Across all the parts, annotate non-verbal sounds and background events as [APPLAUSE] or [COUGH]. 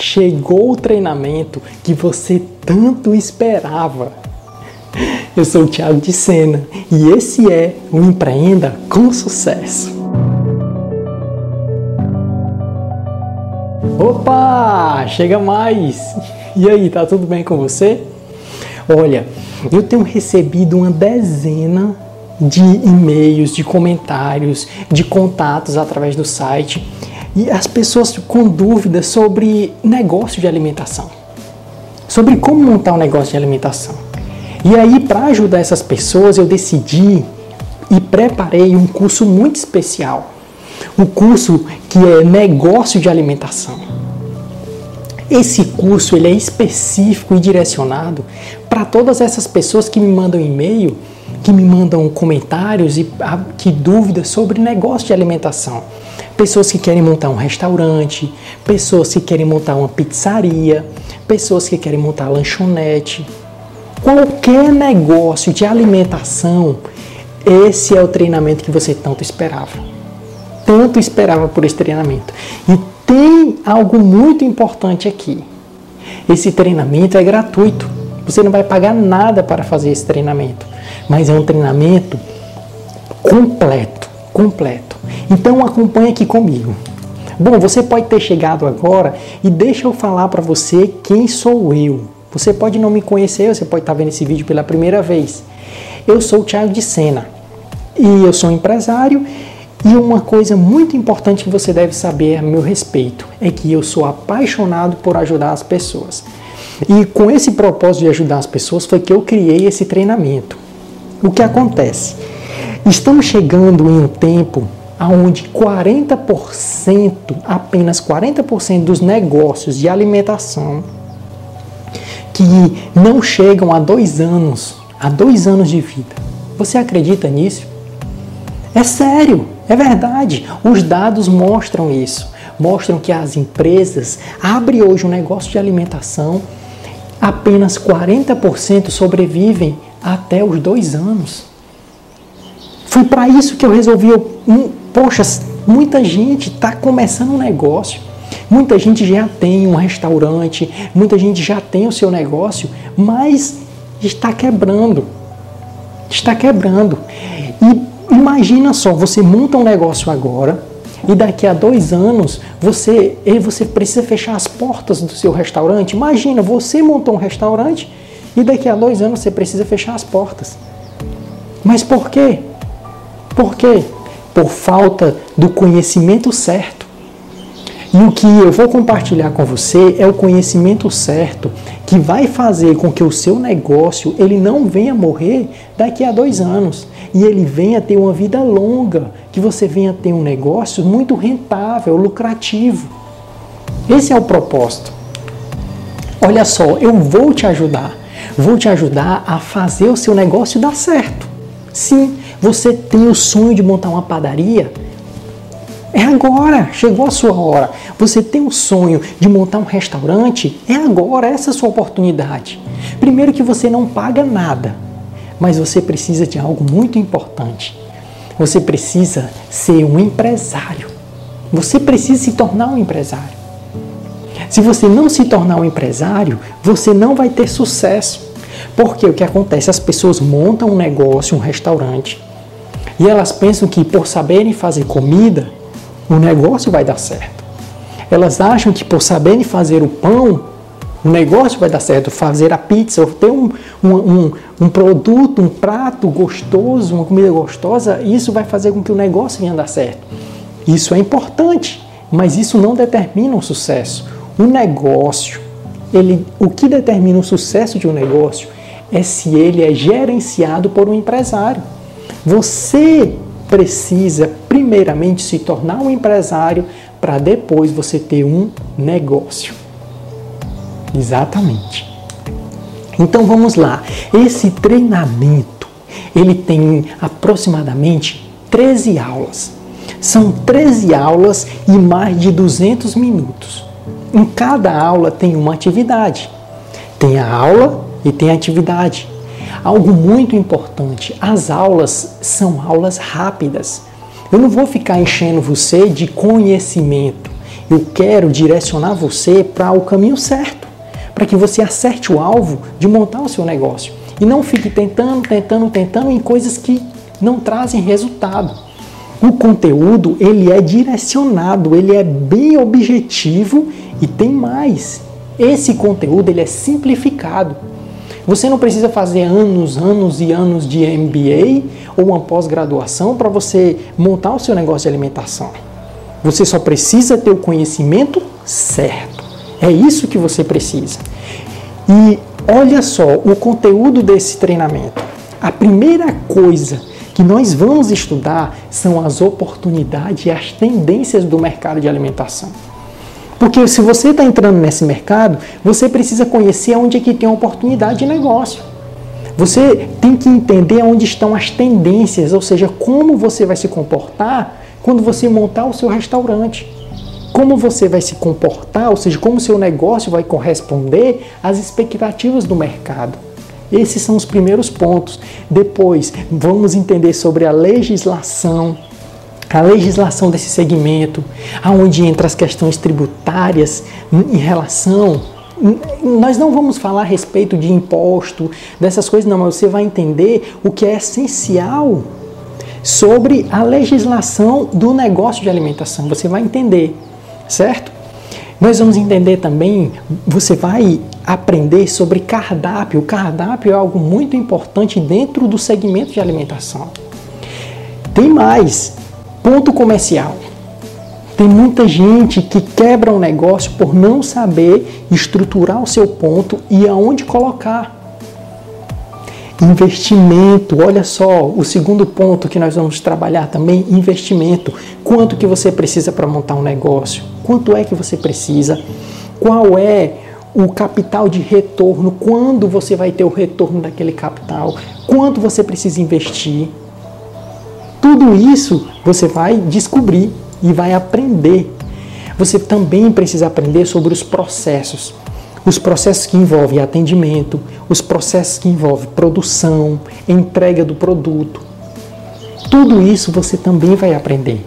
chegou o treinamento que você tanto esperava. Eu sou o Thiago de Sena e esse é o Empreenda com Sucesso. Opa, chega mais! E aí, tá tudo bem com você? Olha, eu tenho recebido uma dezena de e-mails, de comentários, de contatos através do site e as pessoas com dúvidas sobre negócio de alimentação, sobre como montar um negócio de alimentação. E aí, para ajudar essas pessoas, eu decidi e preparei um curso muito especial, um curso que é negócio de alimentação. Esse curso ele é específico e direcionado para todas essas pessoas que me mandam e-mail, que me mandam comentários e ah, que dúvidas sobre negócio de alimentação pessoas que querem montar um restaurante, pessoas que querem montar uma pizzaria, pessoas que querem montar lanchonete. Qualquer negócio de alimentação, esse é o treinamento que você tanto esperava. Tanto esperava por esse treinamento. E tem algo muito importante aqui. Esse treinamento é gratuito. Você não vai pagar nada para fazer esse treinamento, mas é um treinamento completo, completo. Então acompanhe aqui comigo. Bom, você pode ter chegado agora e deixa eu falar para você quem sou eu. Você pode não me conhecer, você pode estar vendo esse vídeo pela primeira vez. Eu sou o Thiago de Sena e eu sou empresário e uma coisa muito importante que você deve saber a meu respeito é que eu sou apaixonado por ajudar as pessoas. E com esse propósito de ajudar as pessoas foi que eu criei esse treinamento. O que acontece? Estamos chegando em um tempo onde 40%, apenas 40% dos negócios de alimentação que não chegam a dois anos, a dois anos de vida. Você acredita nisso? É sério, é verdade. Os dados mostram isso. Mostram que as empresas abrem hoje um negócio de alimentação, apenas 40% sobrevivem até os dois anos. Foi para isso que eu resolvi. Poxa, muita gente está começando um negócio. Muita gente já tem um restaurante, muita gente já tem o seu negócio, mas está quebrando. Está quebrando. E imagina só, você monta um negócio agora e daqui a dois anos você, você precisa fechar as portas do seu restaurante. Imagina, você montou um restaurante e daqui a dois anos você precisa fechar as portas. Mas por quê? Por quê? Por falta do conhecimento certo. E o que eu vou compartilhar com você é o conhecimento certo que vai fazer com que o seu negócio ele não venha morrer daqui a dois anos e ele venha ter uma vida longa, que você venha ter um negócio muito rentável, lucrativo. Esse é o propósito. Olha só, eu vou te ajudar. Vou te ajudar a fazer o seu negócio dar certo. Sim, você tem o sonho de montar uma padaria? É agora, chegou a sua hora. Você tem o sonho de montar um restaurante? É agora, essa é a sua oportunidade. Primeiro que você não paga nada, mas você precisa de algo muito importante. Você precisa ser um empresário. Você precisa se tornar um empresário. Se você não se tornar um empresário, você não vai ter sucesso. Porque o que acontece? As pessoas montam um negócio, um restaurante, e elas pensam que por saberem fazer comida, o negócio vai dar certo. Elas acham que por saberem fazer o pão, o negócio vai dar certo. Fazer a pizza, ter um, um, um, um produto, um prato gostoso, uma comida gostosa, isso vai fazer com que o negócio venha dar certo. Isso é importante, mas isso não determina o sucesso. O negócio, ele, o que determina o sucesso de um negócio é se ele é gerenciado por um empresário. Você precisa primeiramente se tornar um empresário para depois você ter um negócio. Exatamente. Então vamos lá. Esse treinamento, ele tem aproximadamente 13 aulas. São 13 aulas e mais de 200 minutos. Em cada aula tem uma atividade. Tem a aula e tem a atividade. Algo muito importante: as aulas são aulas rápidas. Eu não vou ficar enchendo você de conhecimento. Eu quero direcionar você para o caminho certo, para que você acerte o alvo de montar o seu negócio e não fique tentando, tentando, tentando em coisas que não trazem resultado. O conteúdo ele é direcionado, ele é bem objetivo e tem mais. Esse conteúdo ele é simplificado. Você não precisa fazer anos, anos e anos de MBA ou uma pós-graduação para você montar o seu negócio de alimentação. Você só precisa ter o conhecimento certo. É isso que você precisa. E olha só o conteúdo desse treinamento. A primeira coisa que nós vamos estudar são as oportunidades e as tendências do mercado de alimentação. Porque se você está entrando nesse mercado, você precisa conhecer onde é que tem oportunidade de negócio. Você tem que entender onde estão as tendências, ou seja, como você vai se comportar quando você montar o seu restaurante. Como você vai se comportar, ou seja, como o seu negócio vai corresponder às expectativas do mercado. Esses são os primeiros pontos. Depois, vamos entender sobre a legislação a legislação desse segmento, aonde entra as questões tributárias em relação nós não vamos falar a respeito de imposto, dessas coisas, não, mas você vai entender o que é essencial sobre a legislação do negócio de alimentação. Você vai entender, certo? Nós vamos entender também, você vai aprender sobre cardápio. O cardápio é algo muito importante dentro do segmento de alimentação. Tem mais, Ponto comercial. Tem muita gente que quebra um negócio por não saber estruturar o seu ponto e aonde colocar. Investimento, olha só, o segundo ponto que nós vamos trabalhar também, investimento. Quanto que você precisa para montar um negócio? Quanto é que você precisa? Qual é o capital de retorno? Quando você vai ter o retorno daquele capital? Quanto você precisa investir? Tudo isso você vai descobrir e vai aprender. Você também precisa aprender sobre os processos. Os processos que envolvem atendimento, os processos que envolvem produção, entrega do produto. Tudo isso você também vai aprender.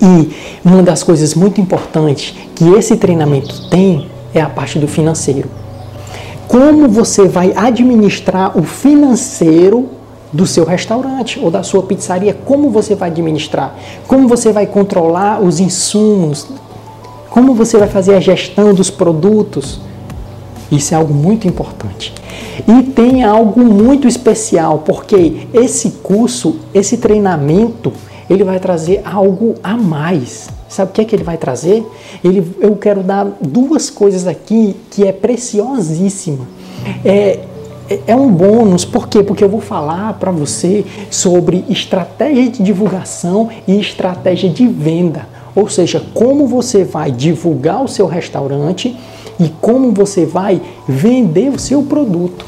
E uma das coisas muito importantes que esse treinamento tem é a parte do financeiro. Como você vai administrar o financeiro do seu restaurante ou da sua pizzaria, como você vai administrar, como você vai controlar os insumos, como você vai fazer a gestão dos produtos. Isso é algo muito importante. E tem algo muito especial, porque esse curso, esse treinamento, ele vai trazer algo a mais. Sabe o que é que ele vai trazer? Ele, eu quero dar duas coisas aqui que é preciosíssima. É, é um bônus, por quê? Porque eu vou falar para você sobre estratégia de divulgação e estratégia de venda. Ou seja, como você vai divulgar o seu restaurante e como você vai vender o seu produto.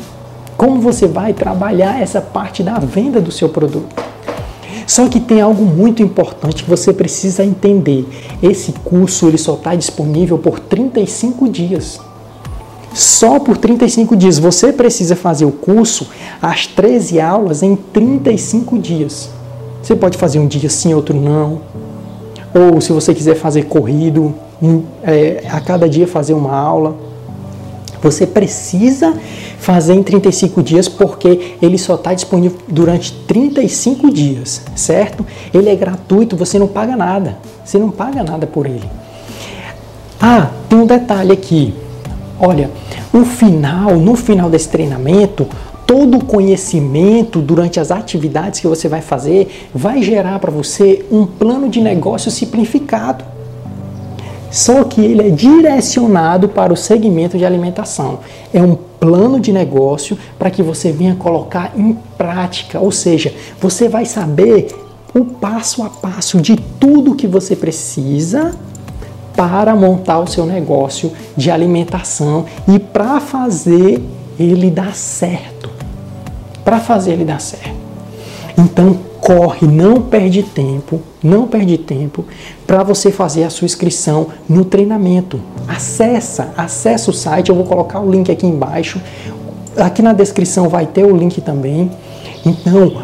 Como você vai trabalhar essa parte da venda do seu produto. Só que tem algo muito importante que você precisa entender. Esse curso ele só está disponível por 35 dias só por 35 dias. Você precisa fazer o curso, as 13 aulas, em 35 dias. Você pode fazer um dia sim, outro não. Ou se você quiser fazer corrido, é, a cada dia fazer uma aula. Você precisa fazer em 35 dias porque ele só está disponível durante 35 dias, certo? Ele é gratuito, você não paga nada. Você não paga nada por ele. Ah, tem um detalhe aqui. Olha, o final, no final desse treinamento, todo o conhecimento durante as atividades que você vai fazer vai gerar para você um plano de negócio simplificado. Só que ele é direcionado para o segmento de alimentação. É um plano de negócio para que você venha colocar em prática, ou seja, você vai saber o passo a passo de tudo que você precisa para montar o seu negócio de alimentação e para fazer ele dar certo. Para fazer ele dar certo. Então corre, não perde tempo, não perde tempo para você fazer a sua inscrição no treinamento. Acessa, acessa o site, eu vou colocar o link aqui embaixo. Aqui na descrição vai ter o link também. Então,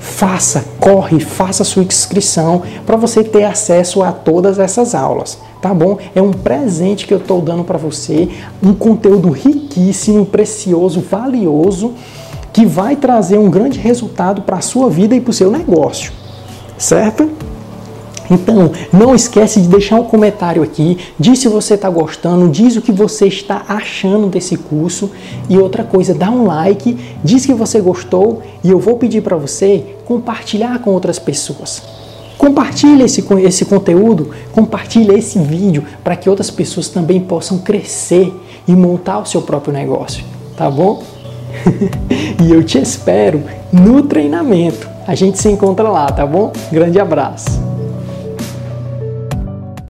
faça, corre, faça sua inscrição para você ter acesso a todas essas aulas, tá bom? É um presente que eu estou dando para você, um conteúdo riquíssimo, precioso, valioso, que vai trazer um grande resultado para a sua vida e para o seu negócio, certo? Então, não esquece de deixar um comentário aqui, diz se você está gostando, diz o que você está achando desse curso e outra coisa, dá um like, diz que você gostou e eu vou pedir para você compartilhar com outras pessoas. Compartilhe esse, esse conteúdo, compartilhe esse vídeo para que outras pessoas também possam crescer e montar o seu próprio negócio, tá bom? [LAUGHS] e eu te espero no treinamento. A gente se encontra lá, tá bom? Grande abraço.